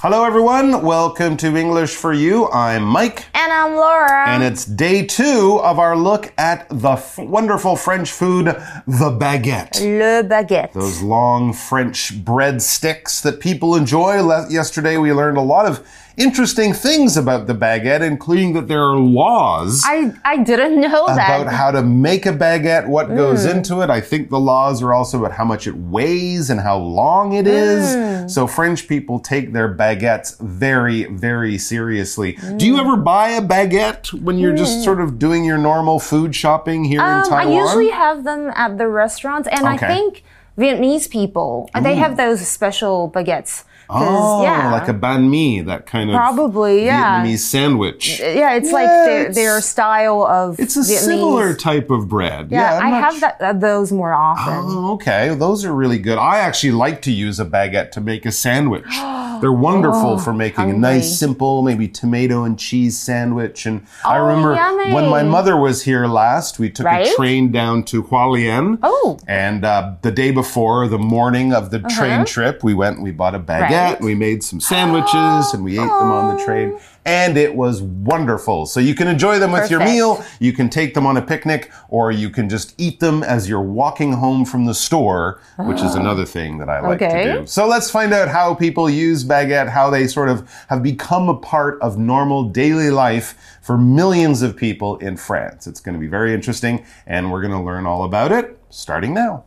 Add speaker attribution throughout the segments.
Speaker 1: Hello, everyone. Welcome to English for You. I'm Mike.
Speaker 2: And I'm Laura.
Speaker 1: And it's day two of our look at the f- wonderful French food, the baguette.
Speaker 2: Le baguette.
Speaker 1: Those long French bread sticks that people enjoy. Le- yesterday, we learned a lot of interesting things about the baguette, including that there are laws.
Speaker 2: I, I didn't know that.
Speaker 1: About how to make a baguette, what goes mm. into it. I think the laws are also about how much it weighs and how long it is. Mm. So French people take their baguettes very, very seriously. Do you mm. ever buy a baguette when you're just sort of doing your normal food shopping here in
Speaker 2: Um, I usually have them at the restaurants, and
Speaker 1: Okay.
Speaker 2: I think Vietnamese people they have those special baguettes.
Speaker 1: Oh,
Speaker 2: yeah,
Speaker 1: like a banh mi, that kind of
Speaker 2: Probably, yeah.
Speaker 1: Vietnamese sandwich.
Speaker 2: yeah, it's like
Speaker 1: Yeah,
Speaker 2: their,
Speaker 1: it's-
Speaker 2: their style of
Speaker 1: It's a
Speaker 2: Vietnamese.
Speaker 1: similar type of bread.
Speaker 2: Yeah,
Speaker 1: I'm
Speaker 2: I have that, uh, those more often.
Speaker 1: Oh, okay. Those are really good. I actually like to use a baguette to make a sandwich. They're wonderful for making a nice, simple, maybe tomato and cheese sandwich. And I
Speaker 2: Oh,
Speaker 1: remember
Speaker 2: yummy.
Speaker 1: when my mother was here last, we took a train down to Hualien.
Speaker 2: Oh.
Speaker 1: And uh, the day before, the morning of the train trip, we went and we bought a baguette.
Speaker 2: Right.
Speaker 1: We made some sandwiches and we ate them on the train. And it was wonderful. So you can enjoy them with your meal, you can take them on a picnic, or you can just eat them as you're walking home from the store, which is ah. another thing that I like
Speaker 2: Okay.
Speaker 1: to do. So let's find out how people use baguette, how they sort of have become a part of normal daily life for millions of people in France. It's going to be very interesting, and we're going to learn all about it starting now.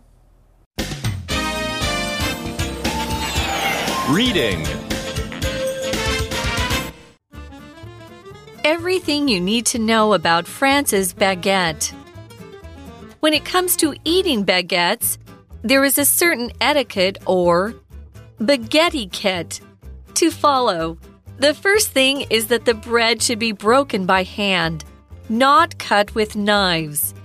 Speaker 3: Reading.
Speaker 4: Everything you need to know about France's baguette. When it comes to eating baguettes, there is a certain etiquette or baguette kit to follow. The first thing is that the bread should be broken by hand, not cut with knives.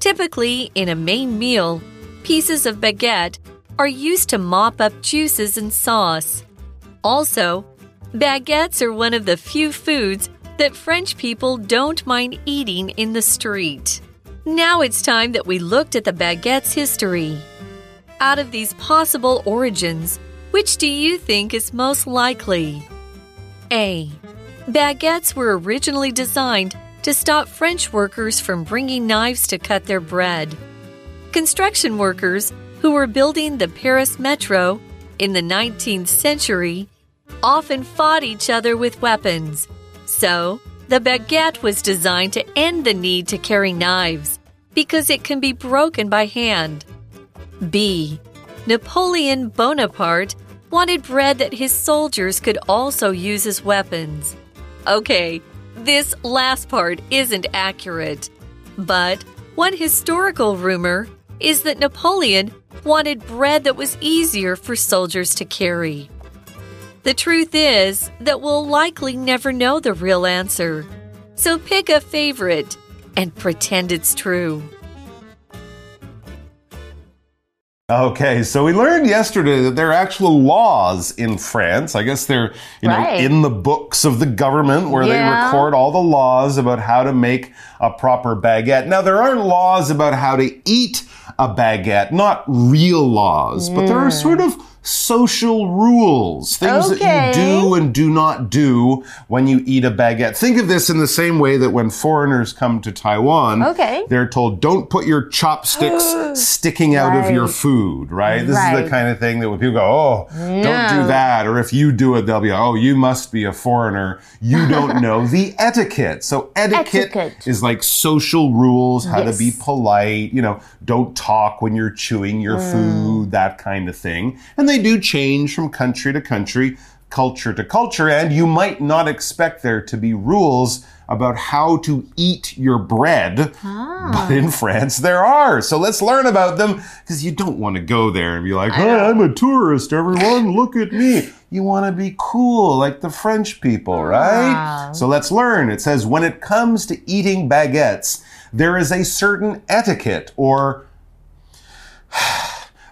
Speaker 4: Typically, in a main meal, pieces of baguette are used to mop up juices and sauce. Also, baguettes are one of the few foods that French people don't mind eating in the street. Now it's time that we looked at the baguette's history. Out of these possible origins, which do you think is most likely? A. Baguettes were originally designed to stop French workers from bringing knives to cut their bread. Construction workers who were building the Paris metro in the 19th century often fought each other with weapons. So, the baguette was designed to end the need to carry knives because it can be broken by hand. B. Napoleon Bonaparte wanted bread that his soldiers could also use as weapons. Okay, this last part isn't accurate. But one historical rumor is that Napoleon wanted bread that was easier for soldiers to carry. The truth is that we'll likely never know the real answer. So pick a favorite and pretend it's true.
Speaker 1: Okay, so we learned yesterday that there are actual laws in France. I guess they're, you know,
Speaker 2: Right.
Speaker 1: in the books of the government where they record all the laws about how to make a proper baguette. Now, there aren't laws about how to eat a baguette, not real laws, but there are hmm. sort of social rules, things that you do and do not do when you eat a baguette. Think of this in the same way that when foreigners come to Taiwan,
Speaker 2: Okay.
Speaker 1: they're told, don't put your chopsticks sticking out of your food, right? This is the kind of thing that when people go, oh, don't do that. Or if you do it, they'll be, oh, you must be a foreigner. You don't know the etiquette. So etiquette,
Speaker 2: Etiquette.
Speaker 1: is like social rules, how to be polite, you know, don't talk when you're chewing your
Speaker 2: Mm.
Speaker 1: food, that kind of thing. And they do change from country to country, culture to culture, and you might not expect there to be rules about how to eat your bread.
Speaker 2: Ah.
Speaker 1: But in France, there are. So let's learn about them because you don't want to go there and be like, hey, I'm a tourist, everyone, look at me. You want to be cool like the French people, right?
Speaker 2: Ah.
Speaker 1: So let's learn. It says, when it comes to eating baguettes, there is a certain etiquette or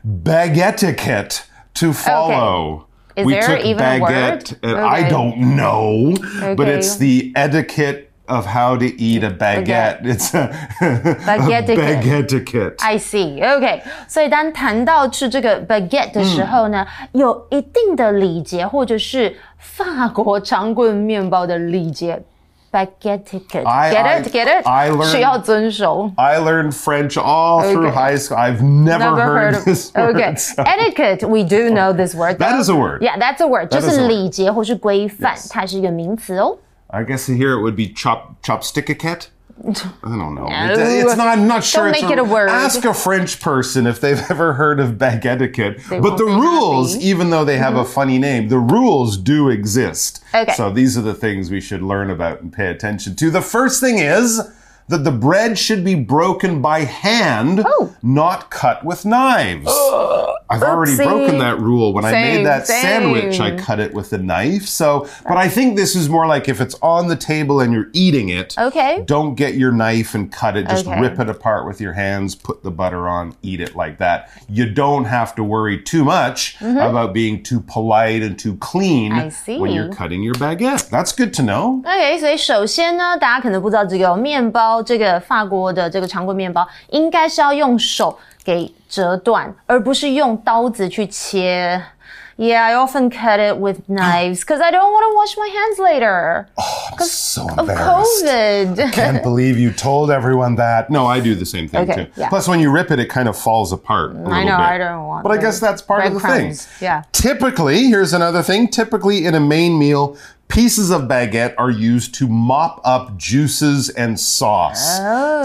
Speaker 1: baguette to follow.
Speaker 2: Is
Speaker 1: we
Speaker 2: there
Speaker 1: took
Speaker 2: even a
Speaker 1: baguette.
Speaker 2: word?
Speaker 1: uh, I
Speaker 2: Okay.
Speaker 1: don't know, but
Speaker 2: Okay.
Speaker 1: it's the etiquette of how to eat a baguette. It's a,
Speaker 2: Baguette
Speaker 1: a baguette.
Speaker 2: I see. OK，所以当谈到吃这个 baguette 的时候呢，
Speaker 1: 嗯
Speaker 2: 有一定的礼节，或者是法国长棍面包的礼节。 Baguette etiquette.
Speaker 1: I-
Speaker 2: Get
Speaker 1: I-
Speaker 2: it? Get it?
Speaker 1: I learned-
Speaker 2: 需要遵守。
Speaker 1: I learned French all through
Speaker 2: Okay.
Speaker 1: high school. I've never,
Speaker 2: Never
Speaker 1: heard,
Speaker 2: heard of
Speaker 1: this word.
Speaker 2: Okay.
Speaker 1: so-
Speaker 2: Etiquette, we do know this word.
Speaker 1: That
Speaker 2: though.
Speaker 1: is a word.
Speaker 2: Yeah, that's a word. 就
Speaker 1: That is a
Speaker 2: 是
Speaker 1: word.
Speaker 2: 礼节或是规范
Speaker 1: Yes.
Speaker 2: 它是一个名词哦。
Speaker 1: I guess here it would be chop chopstickicat. I don't know.
Speaker 2: No.
Speaker 1: It- it's not. I'm not sure.
Speaker 2: Don't
Speaker 1: it's
Speaker 2: make it a word.
Speaker 1: Ask a French person if they've ever heard of bag etiquette.
Speaker 2: They
Speaker 1: but the rules,
Speaker 2: happy. Mm-hmm.
Speaker 1: even though they have a funny name, the rules do exist.
Speaker 2: Okay.
Speaker 1: So these are the things we should learn about and pay attention to. The first thing is that the bread should be broken by hand,
Speaker 2: Oh.
Speaker 1: not cut with knives. I've already
Speaker 2: Oopsie.
Speaker 1: broken that rule when I
Speaker 2: Same,
Speaker 1: made that
Speaker 2: same.
Speaker 1: sandwich. I cut it with a knife. So, but I think this is more like if it's on the table and you're eating it.
Speaker 2: Okay.
Speaker 1: Don't get your knife and cut it. Just
Speaker 2: Okay.
Speaker 1: rip it apart with your hands, put the butter on, eat it like that. You don't have to worry too much about being too polite and too clean
Speaker 2: Mm-hmm. I see.
Speaker 1: when you're cutting your baguette. That's good to know.
Speaker 2: OK，所以首先呢，大家可能不知道这个面包， 这个法国的这个长棍面包，应该是要用手给折断，而不是用刀子去切。Yeah, I often cut it with knives because I don't want to wash my hands later.
Speaker 1: So
Speaker 2: of
Speaker 1: embarrassed.
Speaker 2: COVID.
Speaker 1: Can't believe you told everyone that. No, I do the same thing
Speaker 2: Okay,
Speaker 1: too.
Speaker 2: yeah.
Speaker 1: Plus, when you rip it, it kind of falls apart. a
Speaker 2: I
Speaker 1: little
Speaker 2: know,
Speaker 1: bit.
Speaker 2: I don't want
Speaker 1: But I
Speaker 2: the
Speaker 1: guess that's part of the thing.
Speaker 2: breadcrumbs. Yeah.
Speaker 1: Typically, here's another thing. Typically, in a main meal, pieces of baguette are used to mop up juices and sauce.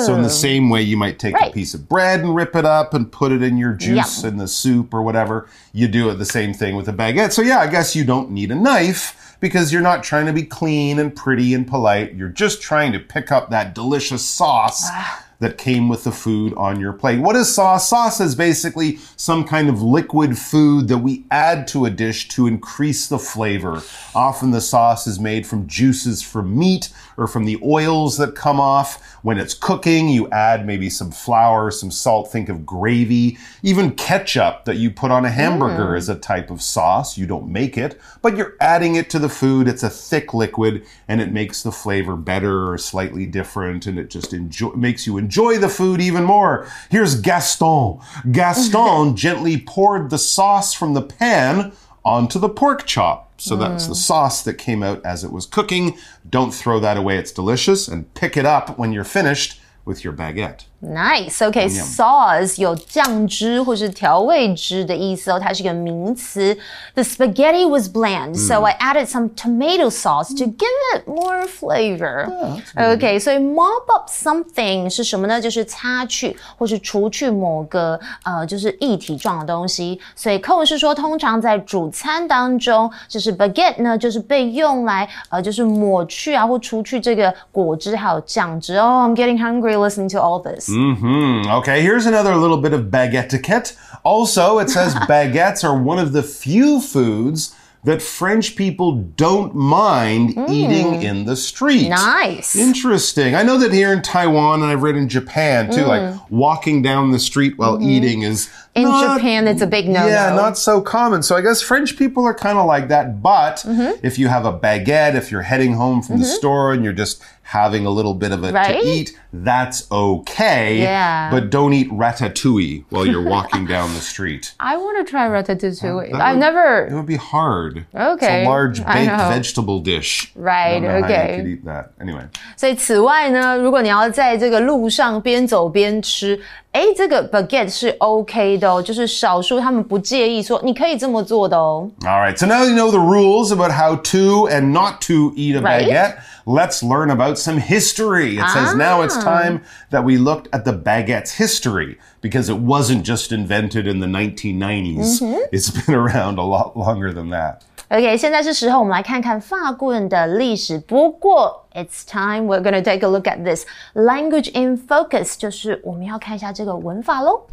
Speaker 1: So, in the oh. same way, you might take a
Speaker 2: Oh.
Speaker 1: Piece of bread and rip it up and put it in your juice
Speaker 2: Yum.
Speaker 1: in the soup or whatever. You do it the same thing with a baguette. So, yeah, I guess you don't need a knife because you're not trying to be clean and pretty and polite. You're just trying to pick up that delicious sauce. Ah. That came with the food on your plate. What is sauce? Sauce is basically some kind of liquid food that we add to a dish to increase the flavor. Often the sauce is made from juices from meat or from the oils that come off. When it's cooking, you add maybe some flour, some salt, think of gravy, even ketchup that you put on a hamburger mm. is a type of sauce. You don't make it, but you're adding it to the food. It's a thick liquid and it makes the flavor better or slightly different and it just enjoy, makes you enjoy the food even more. Here's Gaston. Gaston gently poured the sauce from the pan onto the pork chop. So that's the mm. sauce that came out as it was cooking. Don't throw that away. It's delicious and pick it up when you're finished with your baguette.
Speaker 2: Nice. OK, sauce 有酱汁或是调味汁的意思哦，它是一个名词。The spaghetti was bland, so I added some tomato sauce to give it more flavor. OK，所以 mop up something 是什么呢？就是擦去或是除去某个呃就是液体状的东西。所以课文是说，通常在主餐当中，就是 baguette 呢，就是被用来呃就是抹去啊或除去这个果汁还有酱汁。Oh, I'm getting hungry listening to all this.
Speaker 1: Hmm. Okay, here's another little bit of baguette etiquette. Also, it says baguettes are one of the few foods that French people don't mind mm. eating in the street.
Speaker 2: Nice.
Speaker 1: Interesting. I know that here in Taiwan, and I've read in Japan too, like mm. walking down the street while mm-hmm. eating is
Speaker 2: In
Speaker 1: not-
Speaker 2: Japan, it's a big no-no.
Speaker 1: Yeah, not so common. So I guess French people are kind of like that. But
Speaker 2: Mm-hmm.
Speaker 1: if you have a baguette, if you're heading home from the store and you're just having a little bit of it
Speaker 2: Right?
Speaker 1: to eat, that's okay.
Speaker 2: Yeah.
Speaker 1: But don't eat ratatouille while you're walking down the street.
Speaker 2: I want to try ratatouille.
Speaker 1: That
Speaker 2: I've
Speaker 1: would-
Speaker 2: never.
Speaker 1: It would be hard. It's
Speaker 2: Okay,
Speaker 1: a large
Speaker 2: I
Speaker 1: baked
Speaker 2: know.
Speaker 1: vegetable dish.
Speaker 2: Right,
Speaker 1: I don't know how
Speaker 2: okay.
Speaker 1: you could eat that. Anyway.
Speaker 2: 所以此外呢，如果你要在这个路上边走边吃， 哎，这个 baguette 是 OK 的哦，就是少数他们不介意说你可以这么做的哦。
Speaker 1: All right, so now you know the rules about how to and not to eat a
Speaker 2: Right.
Speaker 1: baguette. Let's learn about some history. It says now it's time that we looked at the baguette's history because it wasn't just invented in the 1990s. It's been around a lot longer than that.
Speaker 2: OK，现在是时候我们来看看法棍的历史。不过，It's time we're gonna take a look at this language in focus，就是我们要看一下这个文法喽。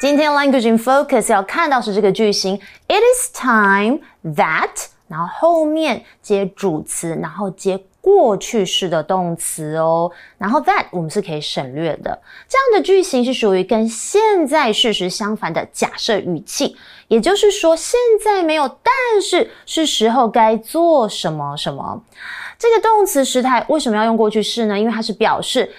Speaker 2: 今天 language in focus 要看到是这个句型，It is time that，然后后面接主词，然后接过去式的动词哦。然后 that 我们是可以省略的。这样的句型是属于跟现在事实相反的假设语气，也就是说现在没有，但是是时候该做什么什么。这个动词时态为什么要用过去式呢？因为它是表示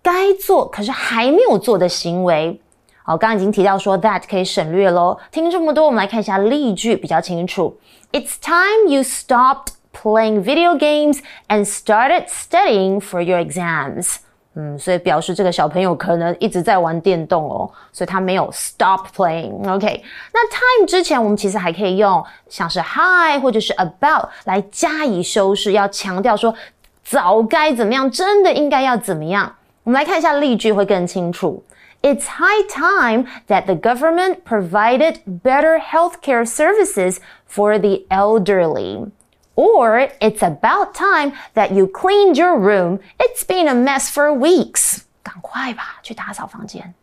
Speaker 2: 该做可是还没有做的行为。好，刚刚已经提到说 that 可以省略喽。听这么多，我们来看一下例句比较清楚。It's time you stopped playing video games and started studying for your exams. 嗯，所以表示这个小朋友可能一直在玩电动哦，所以他没有 stop playing。OK，那 time 之前我们其实还可以用像是 high 或者是 about 来加以修饰，要强调说早该怎么样，真的应该要怎么样。我们来看一下例句会更清楚。It's high time that the government provided better healthcare services for the elderly. Or it's about time that you cleaned your room. It's been a mess for weeks. 赶快吧，去打扫房间。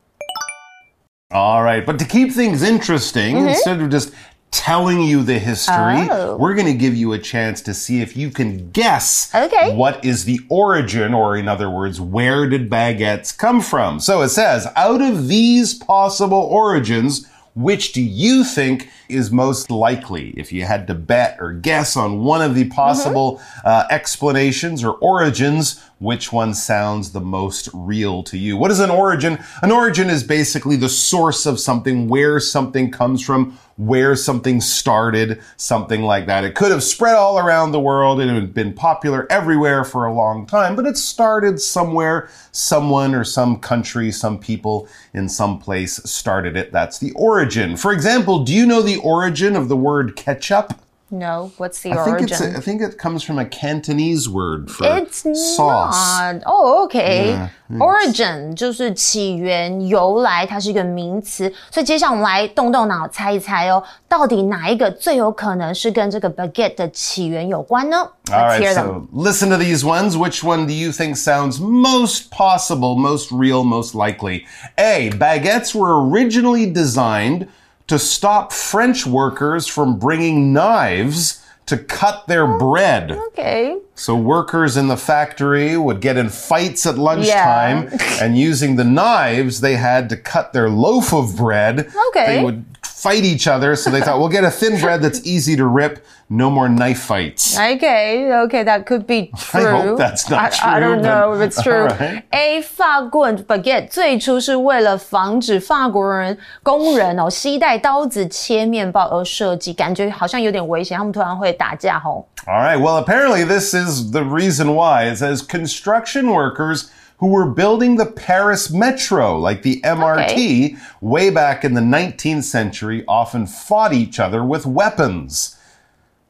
Speaker 1: All right, but to keep things interesting, mm -hmm. instead of just telling you the history. Oh. We're going to give you a chance to see if you can guess
Speaker 2: okay.
Speaker 1: what is the origin, or in other words, where did baguettes come from? So it says, out of these possible origins, which do you think is most likely? If you had to bet or guess on one of the possible mm -hmm. uh, explanations or origins, which one sounds the most real to you? What is an origin? An origin is basically the source of something, where something comes from, where something started, something like that. It could have spread all around the world and it had been popular everywhere for a long time, but it started somewhere, someone or some country, some people in some place started it. That's the origin. For example, do you know the origin of the word ketchup?
Speaker 2: No, what's the
Speaker 1: I
Speaker 2: origin?
Speaker 1: Think it's a, I think it comes from a Cantonese word for
Speaker 2: it's
Speaker 1: sauce.
Speaker 2: Not. Oh, okay. Yeah, origin 就是起源、由来，它是一个名词。所以接下来我们来动动脑猜一猜哦，到底哪一个最有可能是跟这个 baguette 的起源有关呢？
Speaker 1: All right, so listen to these ones. Which one do you think sounds most possible, most real, most likely? A. Baguettes were originally designed to stop French workers from bringing knives to cut their oh, bread.
Speaker 2: Okay.
Speaker 1: So workers in the factory would get in fights at lunchtime, yeah. and using the knives, they had to cut their loaf of bread.
Speaker 2: Okay.
Speaker 1: They would fight each other. So they thought, we'll get a thin bread that's easy to rip. No more knife fights.
Speaker 2: Okay, okay, that could be true.
Speaker 1: I hope that's not
Speaker 2: I,
Speaker 1: true.
Speaker 2: I don't know if it's true. Right. A 法棍 baguette 最初是为了防止法国人工人哦携带刀子切面包而设计，感觉好像有点危险，他们突然会打架吼。
Speaker 1: All right, well apparently this is the reason why. It says construction workers who were building the Paris metro, like the MRT, okay. way back in the 19th century, often fought each other with weapons.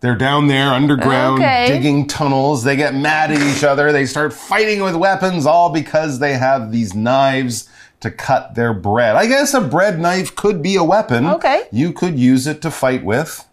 Speaker 1: They're down there underground okay. digging tunnels. They get mad at each other. They start fighting with weapons, all because they have these knives to cut their bread. I guess a bread knife could be a weapon.
Speaker 2: Okay.
Speaker 1: You could use it to fight with.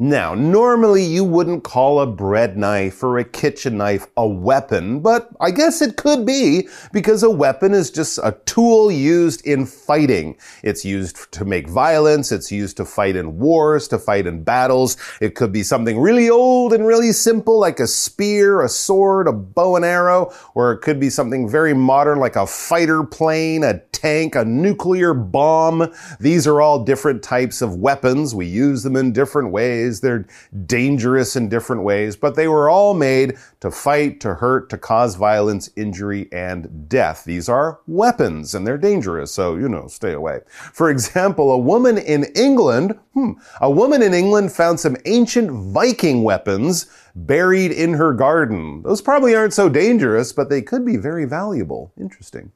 Speaker 1: Now, normally you wouldn't call a bread knife or a kitchen knife a weapon, but I guess it could be because a weapon is just a tool used in fighting. It's used to make violence. It's used to fight in wars, to fight in battles. It could be something really old and really simple like a spear, a sword, a bow and arrow, or it could be something very modern like a fighter plane, a tank, a nuclear bomb. These are all different types of weapons. We use them in different ways. They're dangerous in different ways, but they were all made to fight, to hurt, to cause violence, injury, and death. These are weapons and they're dangerous, so, you know, stay away. For example, a woman in England, hmm, a woman in England found some ancient Viking weapons buried in her garden. Those probably aren't so dangerous, but they could be very valuable. Interesting.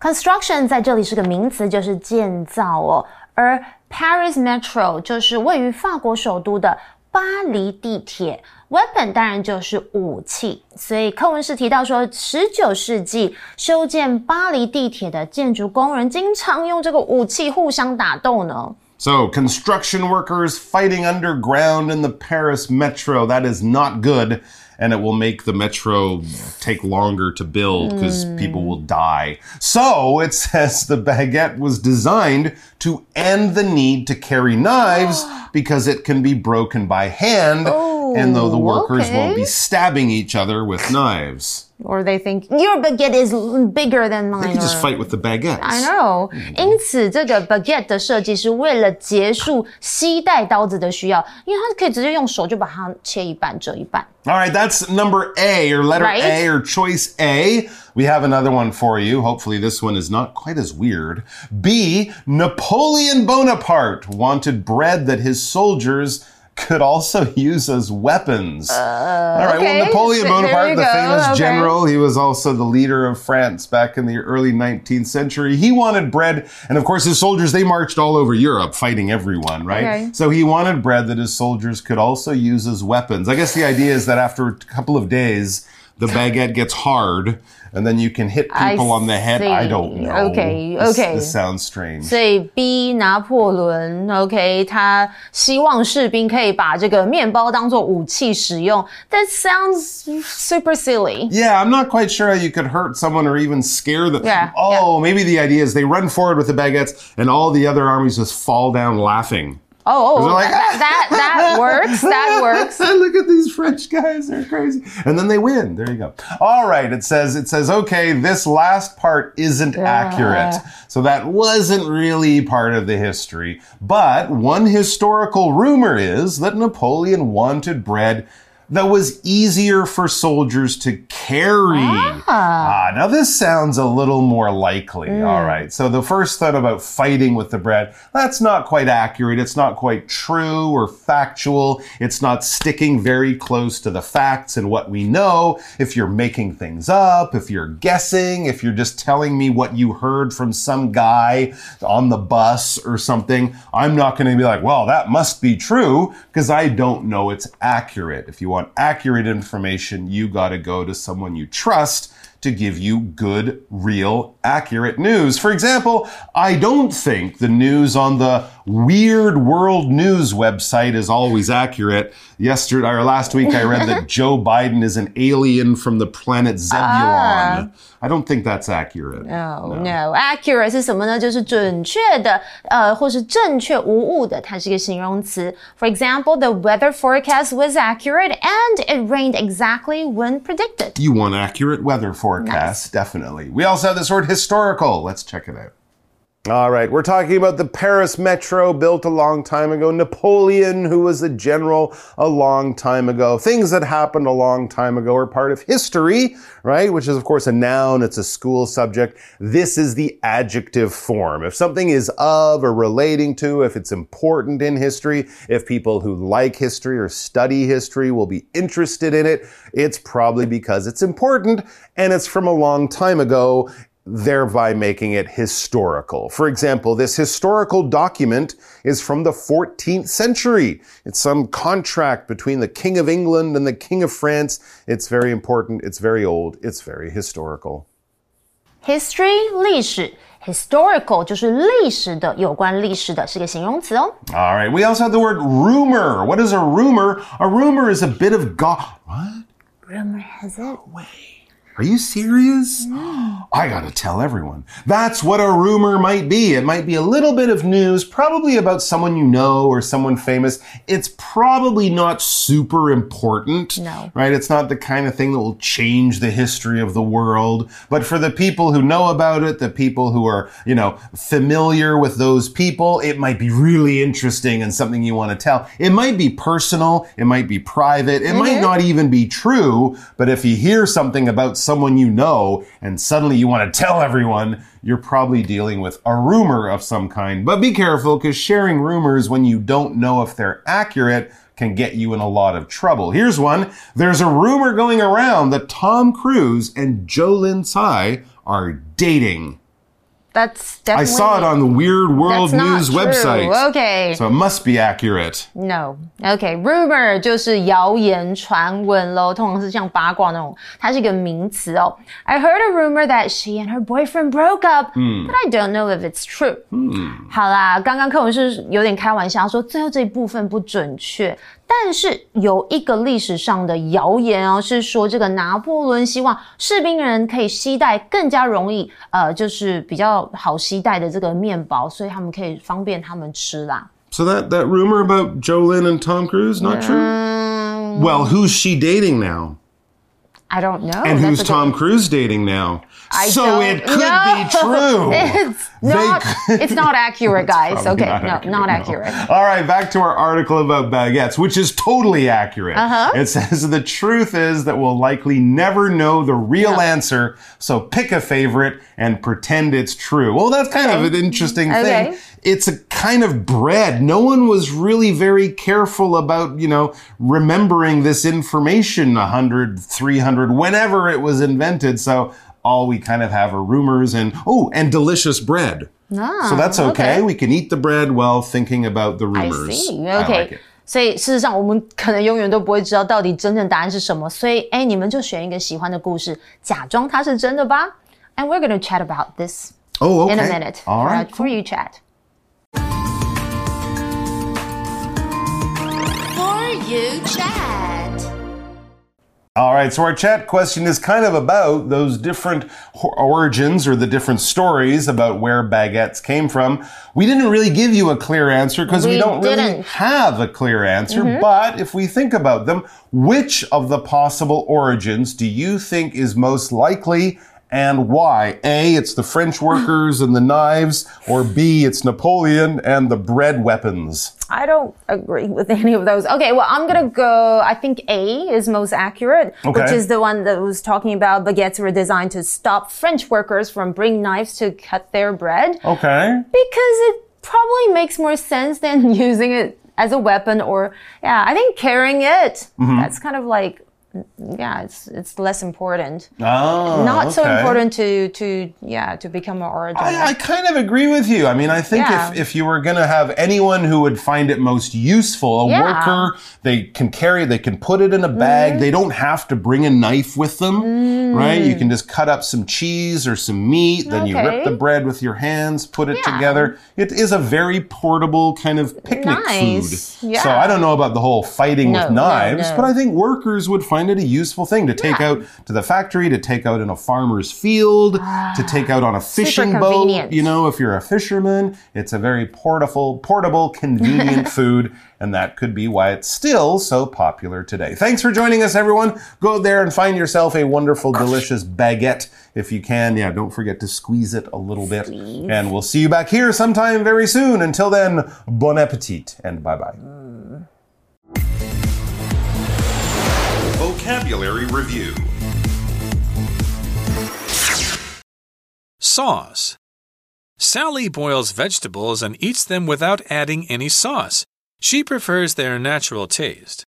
Speaker 2: Construction 在这里是个名词，就是建造哦。而 Paris Metro 就是位于法国首都的巴黎地铁。Weapon 当然就是武器，所以课文是提到说，十九世纪修建巴黎地铁的建筑工人经常用这个武器互相打斗呢。
Speaker 1: So, construction workers fighting underground in the Paris metro, that is not good and it will make the metro take longer to build because mm. people will die. So it says the baguette was designed to end the need to carry knives because it can be broken by hand.
Speaker 2: Oh
Speaker 1: and though the workers won't be
Speaker 2: okay.
Speaker 1: stabbing each other with knives.
Speaker 2: Or they think your baguette is bigger than
Speaker 1: They
Speaker 2: mine.
Speaker 1: can just
Speaker 2: or-
Speaker 1: fight with the baguettes.
Speaker 2: I know，因此这个 baguette 的设计是为了结束携带刀子的需要，因为它可以直接用手就把它切一半、折一半。
Speaker 1: All right, that's number A or letter
Speaker 2: Right.
Speaker 1: A or choice A. We have another one for you. Hopefully, this one is not quite as weird. B. Napoleon Bonaparte wanted bread that his soldiers could also use as weapons. All right,
Speaker 2: okay.
Speaker 1: well, Napoleon Bonaparte, the famous
Speaker 2: Okay.
Speaker 1: general, he was also the leader of France back in the early 19th century. He wanted bread, and of course, his soldiers, they marched all over Europe fighting everyone, right?
Speaker 2: Okay.
Speaker 1: So he wanted bread that his soldiers could also use as weapons. I guess the idea is that after a couple of days, the baguette gets hard, and then you can hit
Speaker 2: I
Speaker 1: people on the head. I
Speaker 2: see.
Speaker 1: don't know.
Speaker 2: Okay,
Speaker 1: This-
Speaker 2: okay.
Speaker 1: This, sounds strange.
Speaker 2: 所以 B 拿破仑，OK，他希望士兵可以把这个面包当做武器使用。That sounds super silly.
Speaker 1: Yeah, I'm not quite sure how you could hurt someone or even scare them.
Speaker 2: Yeah,
Speaker 1: oh, maybe the idea is they run forward with the baguettes and all the other armies just fall down laughing.
Speaker 2: Oh, oh,
Speaker 1: oh, like,
Speaker 2: that, that that works. That works.
Speaker 1: Look at these French guys, they're crazy. And then they win. There you go. All right, it says it says okay, this last part isn't accurate. So that wasn't really part of the history. But one historical rumor is that Napoleon wanted bread that was easier for soldiers to carry. Ah, now this sounds a little more likely. All right. So the first thought about fighting with the bread, that's not quite accurate. It's not quite true or factual. It's not sticking very close to the facts and what we know. If you're making things up, if you're guessing, if you're just telling me what you heard from some guy on the bus or something, I'm not going to be like, well, that must be true because I don't know it's accurate. If you want accurate information, you got to go to someone you trust to give you good, real, accurate news. For example, I don't think the news on the Weird World News website is always accurate. Yesterday or last week, I read that Joe Biden is an alien from the planet Zebulon. I don't think that's accurate.
Speaker 2: No, no. Accurate 是什么呢？就是准确的，呃，或是正确无误的，它是一个形容词。For example, the weather forecast was accurate and it rained exactly when predicted.
Speaker 1: You want accurate weather forecast, definitely. We also have this word historical. Let's check it out. All right, we're talking about the Paris Metro built a long time ago, Napoleon, who was a general a long time ago. Things that happened a long time ago are part of history, right? Which is, of course, a noun. It's a school subject. This is the adjective form. If something is of or relating to, if it's important in history, if people who like history or study history will be interested in it, it's probably because it's important and it's from a long time ago thereby making it historical. For example, this historical document is from the 14th century. It's some contract between the King of England and the King of France. It's very important, it's very old, it's very historical.
Speaker 2: History 历史，historical 就是历史的，有关历史的，是个形容词哦。
Speaker 1: All right, we also have the word rumor. What is a rumor? A rumor is a bit of go- What?
Speaker 2: Rumor has it.
Speaker 1: Are you serious? I gotta tell everyone. That's what a rumor might be. It might be a little bit of news, probably about someone you know or someone famous. It's probably not super important.
Speaker 2: No.
Speaker 1: Right? It's not the kind of thing that will change the history of the world. But for the people who know about it, the people who are, you know, familiar with those people, it might be really interesting and something you want to tell. It might be personal. It might be private. It mm-hmm. might not even be true. But if you hear something about someone you know and suddenly you want to tell everyone, you're probably dealing with a rumor of some kind. But be careful because sharing rumors when you don't know if they're accurate can get you in a lot of trouble. Here's one. There's a rumor going around that Tom Cruise and Jolin Tsai are dating.
Speaker 2: That's
Speaker 1: I
Speaker 2: definitely.
Speaker 1: saw it on the Weird World
Speaker 2: That's not
Speaker 1: News
Speaker 2: true.
Speaker 1: website.
Speaker 2: Okay.
Speaker 1: So it must be accurate.
Speaker 2: No, OK, rumor 就是谣言、传闻喽，通常是像八卦那种，它是一个名词哦。I heard a rumor that she and her boyfriend broke up, but I don't know if it's true. 好啦，刚刚课文是有点开玩笑，说最后这一部分不准确， 但是有一个历史上的谣言哦，是说这个拿破仑希望士兵人可以携带更加容易，呃，就是比较好携带的这个面包，所以他们可以方便他们吃啦。
Speaker 1: So that, that rumor about Jolyn and Tom Cruise, not true?
Speaker 2: Mm,
Speaker 1: Well, who's she dating now?
Speaker 2: I don't know.
Speaker 1: And who's Tom Cruise dating now?
Speaker 2: I
Speaker 1: so it could
Speaker 2: know.
Speaker 1: be true.
Speaker 2: It's not.
Speaker 1: could-
Speaker 2: It's not accurate, guys. Okay, no, not
Speaker 1: no.
Speaker 2: accurate.
Speaker 1: All right, back to our article about baguettes, which is totally accurate.
Speaker 2: Uh-huh.
Speaker 1: It says the truth is that we'll likely never know the real answer, so pick a favorite and pretend it's true. Well, that's kind of an interesting thing. It's a kind of bread. No one was really very careful about, you know, remembering this information 100, 300, whenever it was invented. So all we kind of have are rumors and, oh, and delicious bread. So that's okay.
Speaker 2: okay.
Speaker 1: We can eat the bread while thinking about the
Speaker 2: I
Speaker 1: rumors.
Speaker 2: see.
Speaker 1: I
Speaker 2: Okay.
Speaker 1: like it.
Speaker 2: 所以事实上，我们可能永远都不会知道到底真正答案是什么。所以，哎，你们就选一个喜欢的故事，假装它是真的吧。And we're gonna chat about this
Speaker 1: Oh, okay.
Speaker 2: in a minute.
Speaker 1: All
Speaker 2: for,
Speaker 1: right.
Speaker 2: for you, chat.
Speaker 3: For you chat.
Speaker 1: All right. So our chat question is kind of about those different origins or the different stories about where baguettes came from. We didn't really give you a clear answer because we,
Speaker 2: We
Speaker 1: don't really
Speaker 2: didn't.
Speaker 1: have a clear answer. Mm-hmm. But if we think about them, which of the possible origins do you think is most likely? And why? A, it's the French workers and the knives, or B, it's Napoleon and the bread weapons.
Speaker 2: I don't agree with any of those. Okay, well, I'm gonna go. I think A is most accurate, which is the one that was talking about baguettes were designed to stop French workers from bringing knives to cut their bread.
Speaker 1: Okay.
Speaker 2: Because it probably makes more sense than using it as a weapon or, yeah, I think carrying it,
Speaker 1: Mm-hmm.
Speaker 2: that's kind of like, yeah, it's, it's less important.
Speaker 1: Oh,
Speaker 2: Not so important to, to, yeah, to become an origin.
Speaker 1: I, I kind of agree with you. I mean, I think
Speaker 2: Yeah.
Speaker 1: if, if you were going to have anyone who would find it most useful, a
Speaker 2: Yeah.
Speaker 1: worker, they can carry, they can put it in a bag.
Speaker 2: Mm-hmm.
Speaker 1: They don't have to bring a knife with them, right? You can just cut up some cheese or some meat, then you rip the bread with your hands, put it
Speaker 2: Yeah.
Speaker 1: together. It is a very portable kind of picnic
Speaker 2: Nice.
Speaker 1: food.
Speaker 2: Yeah.
Speaker 1: So I don't know about the whole fighting
Speaker 2: No,
Speaker 1: with
Speaker 2: no,
Speaker 1: knives,
Speaker 2: no.
Speaker 1: but I think workers would find it a useful thing to take
Speaker 2: Yeah.
Speaker 1: out to the factory, to take out in a farmer's field, to take out on a fishing boat. You know, if you're a fisherman, it's a very portable, portable, convenient food, and that could be why it's still so popular today. Thanks for joining us, everyone. Go there and find yourself a wonderful, delicious baguette. If you can, yeah, don't forget to squeeze it a little bit. And we'll see you back here sometime very soon. Until then, bon appetit and bye bye. Vocabulary Review
Speaker 5: Sauce. Sally boils vegetables and eats them without adding any sauce. She prefers their natural taste.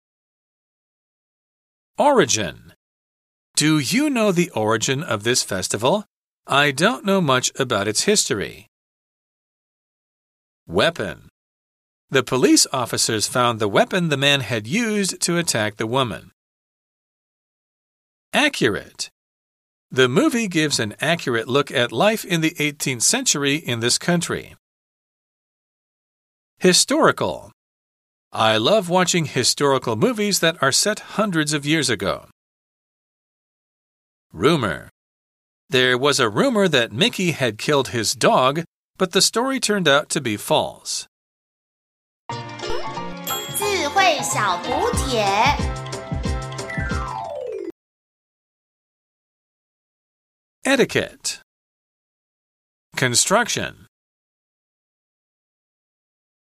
Speaker 5: Origin. Do you know the origin of this festival? I don't know much about its history. Weapon. The police officers found the weapon the man had used to attack the woman. Accurate. The movie gives an accurate look at life in the 18th century in this country. Historical. I love watching historical movies that are set hundreds of years ago. Rumor. There was a rumor that Mickey had killed his dog, but the story turned out to be false. Etiquette. Construction.